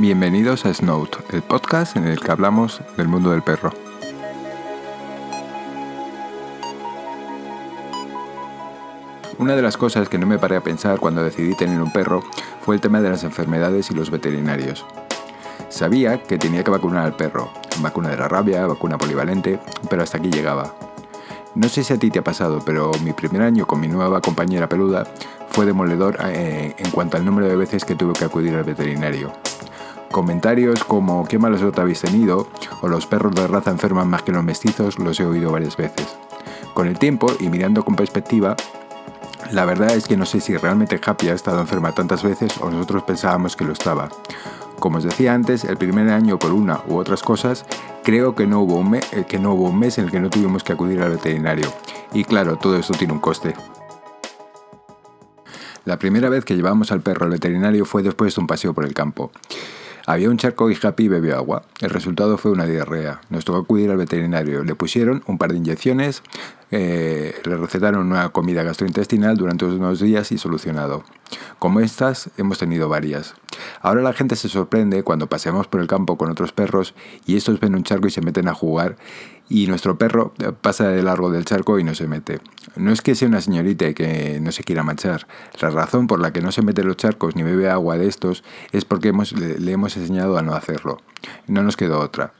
Bienvenidos a Snout, el podcast en el que hablamos del mundo del perro. Una de las cosas que no me paré a pensar cuando decidí tener un perro fue el tema de las enfermedades y los veterinarios. Sabía que tenía que vacunar al perro, vacuna de la rabia, vacuna polivalente, pero hasta aquí llegaba. No sé si a ti te ha pasado, pero mi primer año con mi nueva compañera peluda fue demoledor eh, en cuanto al número de veces que tuve que acudir al veterinario. Comentarios como qué mala suerte habéis tenido o los perros de raza enferman más que los mestizos los he oído varias veces. Con el tiempo y mirando con perspectiva, la verdad es que no sé si realmente Happy ha estado enferma tantas veces o nosotros pensábamos que lo estaba. Como os decía antes, el primer año por una u otras cosas, creo que no hubo un, eh, que no hubo un mes en el que no tuvimos que acudir al veterinario. Y claro, todo esto tiene un coste. La primera vez que llevamos al perro al veterinario fue después de un paseo por el campo. Había un charco y Happy bebió agua. El resultado fue una diarrea. Nos tocó acudir al veterinario. Le pusieron un par de inyecciones, eh, le recetaron una comida gastrointestinal durante unos días y solucionado. Como estas, hemos tenido varias. Ahora la gente se sorprende cuando paseamos por el campo con otros perros y estos ven un charco y se meten a jugar y nuestro perro pasa de largo del charco y no se mete. No es que sea una señorita y que no se quiera manchar. La razón por la que no se mete en los charcos ni bebe agua de estos es porque le, hemos enseñado a no hacerlo. No nos quedó otra.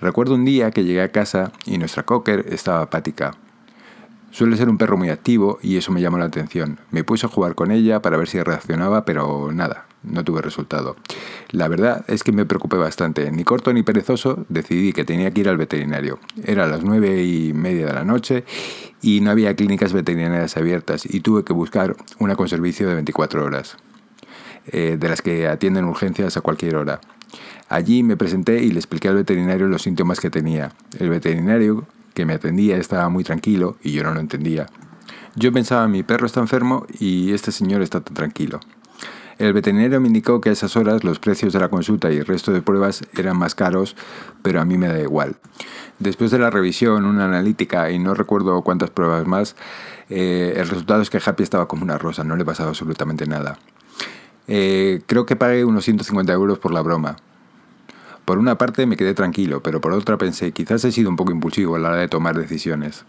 Recuerdo un día que llegué a casa y nuestra cocker estaba apática. Suele ser un perro muy activo y eso me llamó la atención. Me puse a jugar con ella para ver si reaccionaba, pero nada, no tuve resultado. La verdad es que me preocupé bastante. Ni corto ni perezoso, decidí que tenía que ir al veterinario. Era a las nueve y media de la noche y no había clínicas veterinarias abiertas y tuve que buscar una con servicio de 24 horas, eh, de las que atienden urgencias a cualquier hora. Allí me presenté y le expliqué al veterinario los síntomas que tenía. El veterinario que me atendía estaba muy tranquilo y yo no lo entendía. Yo pensaba, mi perro está enfermo y este señor está tan tranquilo. El veterinario me indicó que a esas horas los precios de la consulta y el resto de pruebas eran más caros, pero a mí me da igual. Después de la revisión, una analítica y no recuerdo cuántas pruebas más, eh, el resultado es que Happy estaba como una rosa, no le pasaba absolutamente nada. Eh, creo que pagué unos 150 euros por la broma. Por una parte me quedé tranquilo, pero por otra pensé, quizás he sido un poco impulsivo a la hora de tomar decisiones.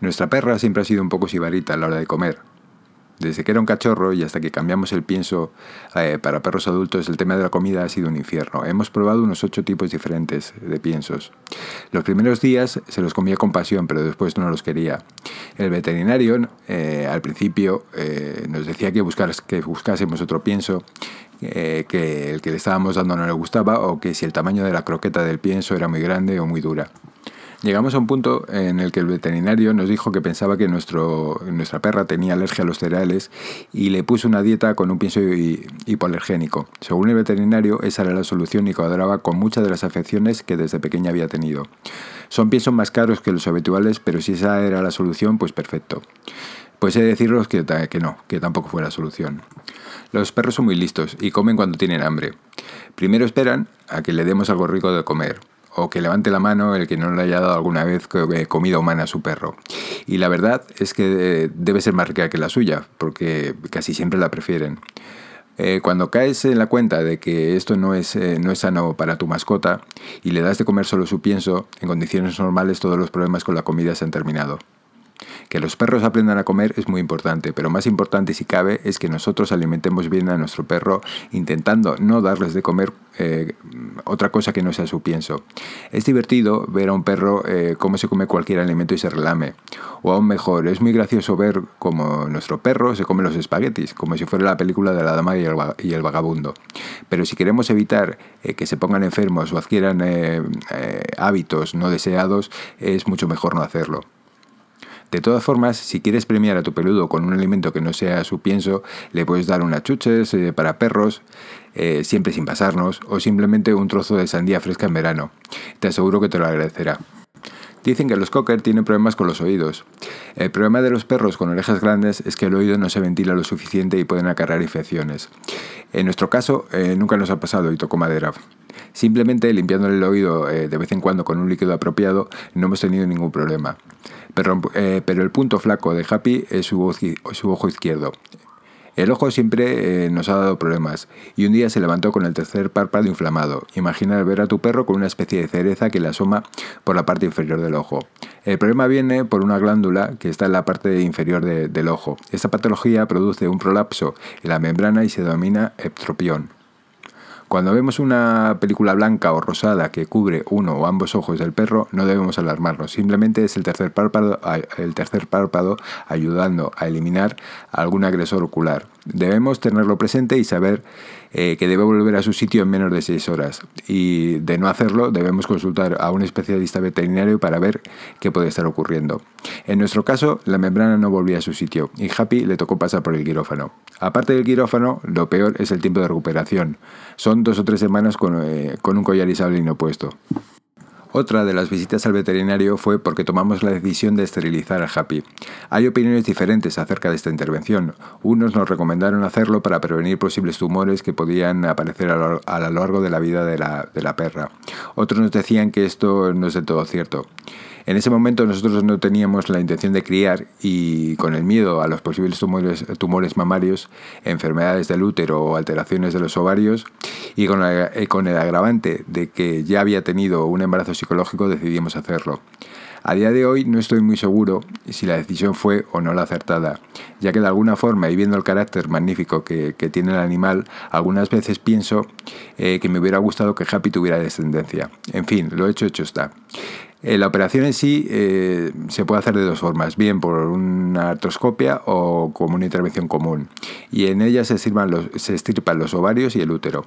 Nuestra perra siempre ha sido un poco sibarita a la hora de comer. Desde que era un cachorro y hasta que cambiamos el pienso eh, para perros adultos, el tema de la comida ha sido un infierno. Hemos probado unos ocho tipos diferentes de piensos. Los primeros días se los comía con pasión, pero después no los quería. El veterinario eh, al principio eh, nos decía que, que buscásemos otro pienso, que el que le estábamos dando no le gustaba o que si el tamaño de la croqueta del pienso era muy grande o muy dura. Llegamos a un punto en el que el veterinario nos dijo que pensaba que nuestro, nuestra perra tenía alergia a los cereales y le puso una dieta con un pienso hipoalergénico. Según el veterinario, esa era la solución y cuadraba con muchas de las afecciones que desde pequeña había tenido. Son piensos más caros que los habituales, pero si esa era la solución, pues perfecto. Pues he de deciros que, que no, que tampoco fue la solución. Los perros son muy listos y comen cuando tienen hambre. Primero esperan a que le demos algo rico de comer o que levante la mano el que no le haya dado alguna vez eh, comida humana a su perro. Y la verdad es que eh, debe ser más rica que la suya, porque casi siempre la prefieren. Eh, cuando caes en la cuenta de que esto no es, no es sano para tu mascota y le das de comer solo su pienso, en condiciones normales todos los problemas con la comida se han terminado. Que los perros aprendan a comer es muy importante, pero más importante si cabe es que nosotros alimentemos bien a nuestro perro intentando no darles de comer eh, otra cosa que no sea su pienso. Es divertido ver a un perro eh, cómo se come cualquier alimento y se relame. O aún mejor, es muy gracioso ver cómo nuestro perro se come los espaguetis, como si fuera la película de la dama y el, vagabundo. Pero si queremos evitar eh, que se pongan enfermos o adquieran hábitos no deseados, es mucho mejor no hacerlo. De todas formas, si quieres premiar a tu peludo con un alimento que no sea su pienso, le puedes dar unas chuches eh, para perros, eh, siempre sin pasarnos, o simplemente un trozo de sandía fresca en verano. Te aseguro que te lo agradecerá. Dicen que los cocker tienen problemas con los oídos. El problema de los perros con orejas grandes es que el oído no se ventila lo suficiente y pueden acarrear infecciones. En nuestro caso, eh, nunca nos ha pasado y tocó madera. Simplemente limpiándole el oído de vez en cuando con un líquido apropiado no hemos tenido ningún problema. Pero, eh, el punto flaco de Happy es su, su ojo izquierdo. El ojo siempre eh, nos ha dado problemas y un día se levantó con el tercer párpado inflamado. Imagina ver a tu perro con una especie de cereza que le asoma por la parte inferior del ojo. El problema viene por una glándula que está en la parte inferior del ojo. Esta patología produce un prolapso en la membrana y se denomina eptropión. Cuando vemos una película blanca o rosada que cubre uno o ambos ojos del perro, no debemos alarmarnos. Simplemente es el tercer párpado, el tercer párpado ayudando a eliminar algún agresor ocular. Debemos tenerlo presente y saber eh, que debe volver a su sitio en menos de 6 horas. Y de no hacerlo, debemos consultar a un especialista veterinario para ver qué puede estar ocurriendo. En nuestro caso, la membrana no volvía a su sitio y Happy le tocó pasar por el quirófano. Aparte del quirófano, lo peor es el tiempo de recuperación. Son dos o tres semanas con, eh, con un collar isabelino puesto. Otra de las visitas al veterinario fue porque tomamos la decisión de esterilizar a Happy. Hay opiniones diferentes acerca de esta intervención. Unos nos recomendaron hacerlo para prevenir posibles tumores que podían aparecer a lo, largo de la vida de la, de la perra. Otros nos decían que esto no es del todo cierto. En ese momento nosotros no teníamos la intención de criar y con el miedo a los posibles tumores, mamarios, enfermedades del útero o alteraciones de los ovarios y con, eh, con el agravante de que ya había tenido un embarazo psicológico decidimos hacerlo. A día de hoy no estoy muy seguro si la decisión fue o no la acertada, ya que de alguna forma y viendo el carácter magnífico que, tiene el animal, algunas veces pienso eh, que me hubiera gustado que Happy tuviera descendencia. En fin, lo hecho hecho está. Eh, la operación en sí eh, se puede hacer de dos formas, bien por una artroscopia o como una intervención común. Y en ella se, los, se estirpan los ovarios y el útero.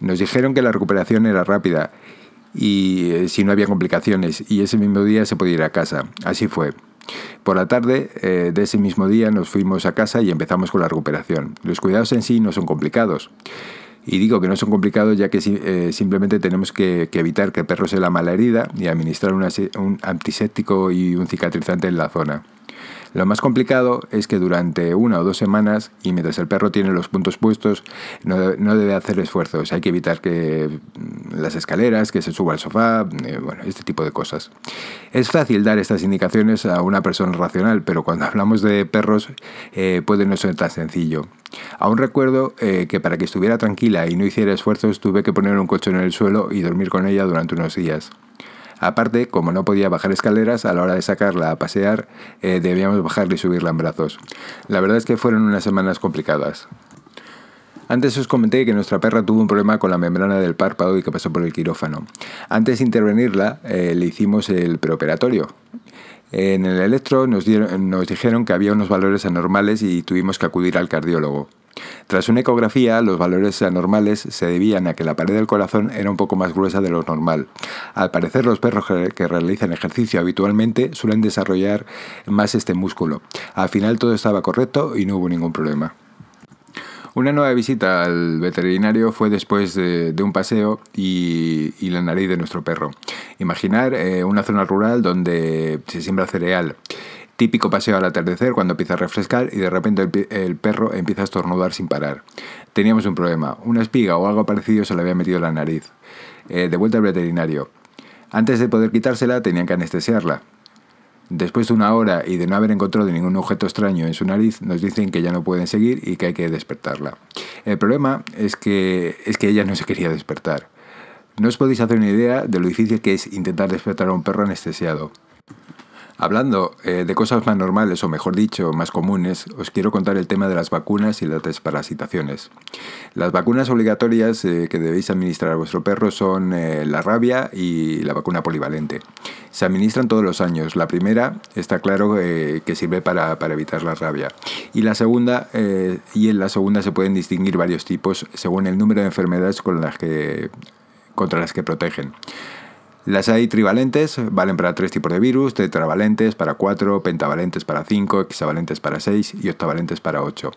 Nos dijeron que la recuperación era rápida y eh, si no había complicaciones y ese mismo día se podía ir a casa. Así fue. Por la tarde de ese mismo día nos fuimos a casa y empezamos con la recuperación. Los cuidados en sí no son complicados. Y digo que no son complicados ya que eh, simplemente tenemos que, evitar que el perro se la mala herida y administrar un antiséptico y un cicatrizante en la zona. Lo más complicado es que durante una o dos semanas, y mientras el perro tiene los puntos puestos, no, debe hacer esfuerzos. Hay que evitar que mm, las escaleras, que se suba al sofá, eh, bueno, este tipo de cosas. Es fácil dar estas indicaciones a una persona racional, pero cuando hablamos de perros eh, puede no ser tan sencillo. Aún recuerdo eh, que para que estuviera tranquila y no hiciera esfuerzos tuve que poner un colchón en el suelo y dormir con ella durante unos días. Aparte, como no podía bajar escaleras, a la hora de sacarla a pasear, eh, debíamos bajarla y subirla en brazos. La verdad es que fueron unas semanas complicadas. Antes os comenté que nuestra perra tuvo un problema con la membrana del párpado y que pasó por el quirófano. Antes de intervenirla, eh, le hicimos el preoperatorio. En el electro nos, dijeron que había unos valores anormales y tuvimos que acudir al cardiólogo. Tras una ecografía, los valores anormales se debían a que la pared del corazón era un poco más gruesa de lo normal. Al parecer, los perros que realizan ejercicio habitualmente suelen desarrollar más este músculo. Al final todo estaba correcto y no hubo ningún problema. Una nueva visita al veterinario fue después de, un paseo y, la nariz de nuestro perro. Imaginar eh, una zona rural donde se siembra cereal Típico paseo al atardecer cuando empieza a refrescar y de repente el, perro empieza a estornudar sin parar. Teníamos un problema, una espiga o algo parecido se le había metido en la nariz. Eh, de vuelta al veterinario. Antes de poder quitársela tenían que anestesiarla. Después de una hora y de no haber encontrado ningún objeto extraño en su nariz, nos dicen que ya no pueden seguir y que hay que despertarla. El problema es que, es que ella no se quería despertar. No os podéis hacer una idea de lo difícil que es intentar despertar a un perro anestesiado. Hablando eh, de cosas más normales, o mejor dicho, más comunes, os quiero contar el tema de las vacunas y las desparasitaciones. Las vacunas obligatorias eh, que debéis administrar a vuestro perro son eh, la rabia y la vacuna polivalente. Se administran todos los años. La primera está claro que sirve para, para, evitar la rabia. Y la segunda, y en la segunda se pueden distinguir varios tipos según el número de enfermedades con las que, contra las que protegen. Las hay trivalentes, valen para tres tipos de virus, tetravalentes para cuatro, pentavalentes para cinco, hexavalentes para seis y octavalentes para ocho.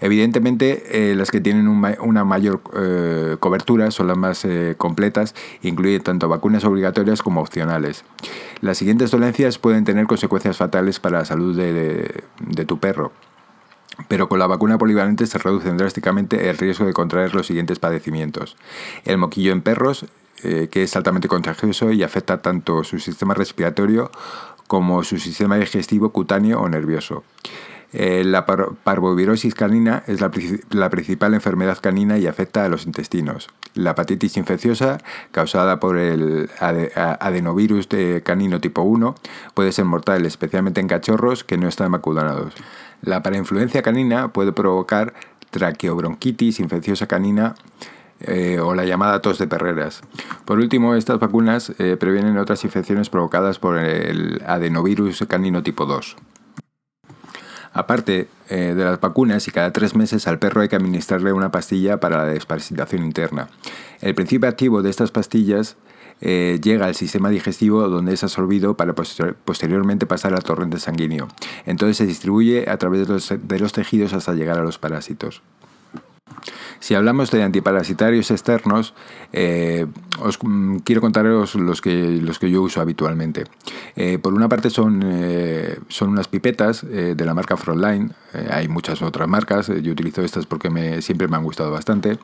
Evidentemente, eh, las que tienen una mayor eh, cobertura son las más eh, completas, incluyen tanto vacunas obligatorias como opcionales. Las siguientes dolencias pueden tener consecuencias fatales para la salud de, de tu perro pero con la vacuna polivalente se reduce drásticamente el riesgo de contraer los siguientes padecimientos. El moquillo en perros, eh, que es altamente contagioso y afecta tanto su sistema respiratorio como su sistema digestivo, cutáneo o nervioso. Eh, la parvovirosis canina es la, principal enfermedad canina y afecta a los intestinos. La hepatitis infecciosa, causada por el adenovirus de canino tipo 1, puede ser mortal, especialmente en cachorros que no están vacunados. La parainfluencia canina puede provocar traqueobronquitis infecciosa canina eh, o la llamada tos de perreras. Por último, estas vacunas eh, previenen otras infecciones provocadas por el adenovirus canino tipo 2. Aparte eh, de las vacunas, y cada tres meses al perro hay que administrarle una pastilla para la desparasitación interna. El principio activo de estas pastillas llega al sistema digestivo donde es absorbido para posteriormente pasar al torrente sanguíneo. Entonces se distribuye a través de los tejidos hasta llegar a los parásitos. Si hablamos de antiparasitarios externos, eh, os mm, quiero contaros los que, los que yo uso habitualmente. Eh, por una parte son, eh, son unas pipetas de la marca Frontline, hay muchas otras marcas, yo utilizo estas porque me, siempre me han gustado bastante.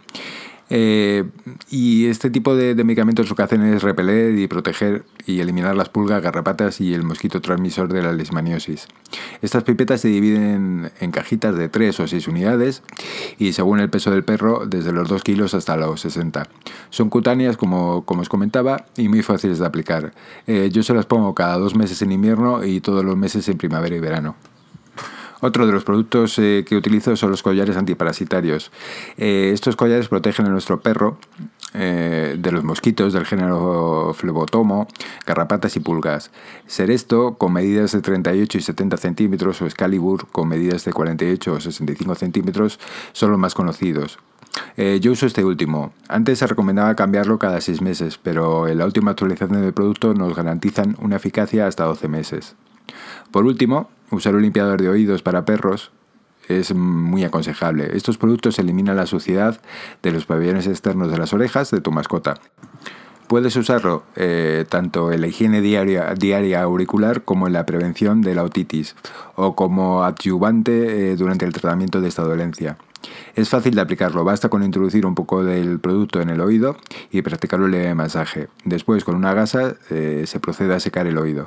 Eh, y este tipo de, medicamentos lo que hacen es repeler y proteger y eliminar las pulgas, garrapatas y el mosquito transmisor de la leishmaniosis. Estas pipetas se dividen en cajitas de 3 o 6 unidades y según el peso del perro, desde los 2 kilos hasta los 60. Son cutáneas, como, como os comentaba, y muy fáciles de aplicar. Eh, yo se las pongo cada dos meses en invierno y todos los meses en primavera y verano. Otro de los productos eh, que utilizo son los collares antiparasitarios. Eh, estos collares protegen a nuestro perro eh, de los mosquitos del género flebotomo, garrapatas y pulgas. Seresto con medidas de 38 y 70 centímetros o Excalibur con medidas de 48 o 65 centímetros son los más conocidos. yo uso este último. Antes se recomendaba cambiarlo cada 6 meses, pero en la última actualización del producto nos garantizan una eficacia hasta 12 meses. Por último, usar un limpiador de oídos para perros es muy aconsejable. Estos productos eliminan la suciedad de los pabellones externos de las orejas de tu mascota. Puedes usarlo eh, tanto en la higiene diaria, auricular como en la prevención de la otitis o como adyuvante eh, durante el tratamiento de esta dolencia. Es fácil de aplicarlo, basta con introducir un poco del producto en el oído y practicar un leve masaje. Después, con una gasa, eh, se procede a secar el oído.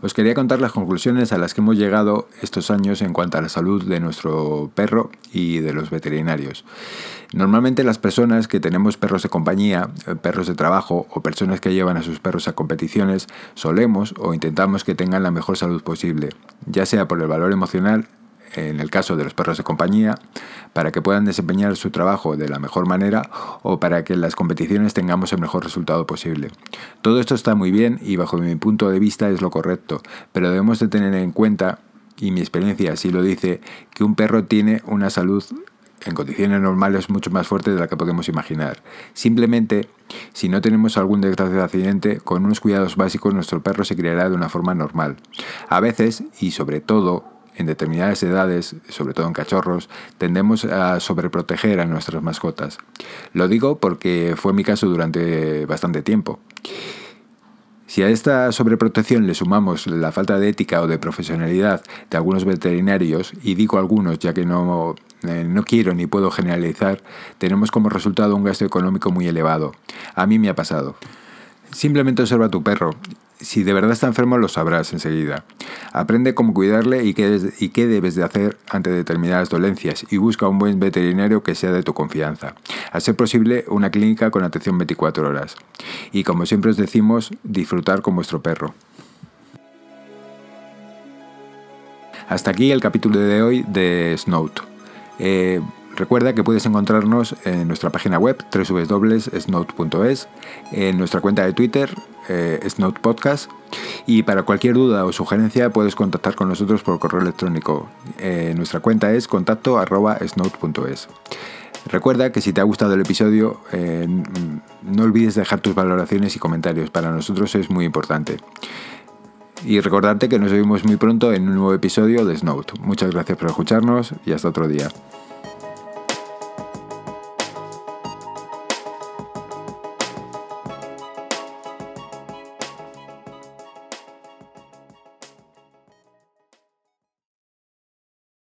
Os quería contar las conclusiones a las que hemos llegado estos años en cuanto a la salud de nuestro perro y de los veterinarios. Normalmente las personas que tenemos perros de compañía, eh, perros de trabajo o personas que llevan a sus perros a competiciones, solemos o intentamos que tengan la mejor salud posible, ya sea por el valor emocional en el caso de los perros de compañía, para que puedan desempeñar su trabajo de la mejor manera o para que en las competiciones tengamos el mejor resultado posible. Todo esto está muy bien y bajo mi punto de vista es lo correcto, pero debemos de tener en cuenta, y mi experiencia así lo dice, que un perro tiene una salud en condiciones normales mucho más fuerte de la que podemos imaginar. Simplemente, si no tenemos algún desgraciado accidente, con unos cuidados básicos nuestro perro se criará de una forma normal. A veces, y sobre todo, en determinadas edades, sobre todo en cachorros, tendemos a sobreproteger a nuestras mascotas. Lo digo porque fue mi caso durante bastante tiempo. Si a esta sobreprotección le sumamos la falta de ética o de profesionalidad de algunos veterinarios, y digo algunos ya que no, eh, no quiero ni puedo generalizar, tenemos como resultado un gasto económico muy elevado. A mí me ha pasado. Simplemente observa a tu perro si de verdad está enfermo lo sabrás enseguida. Aprende cómo cuidarle y qué, y qué debes de hacer ante determinadas dolencias y busca un buen veterinario que sea de tu confianza. A ser posible, una clínica con atención 24 horas. Y como siempre os decimos, disfrutar con vuestro perro. Hasta aquí el capítulo de hoy de Snout. Eh, Recuerda que puedes encontrarnos en nuestra página web www.snout.es, en nuestra cuenta de Twitter, eh, Podcast, y para cualquier duda o sugerencia puedes contactar con nosotros por correo electrónico. Eh, nuestra cuenta es contacto Recuerda que si te ha gustado el episodio, eh, no olvides dejar tus valoraciones y comentarios. Para nosotros es muy importante. Y recordarte que nos vemos muy pronto en un nuevo episodio de Snout. Muchas gracias por escucharnos y hasta otro día.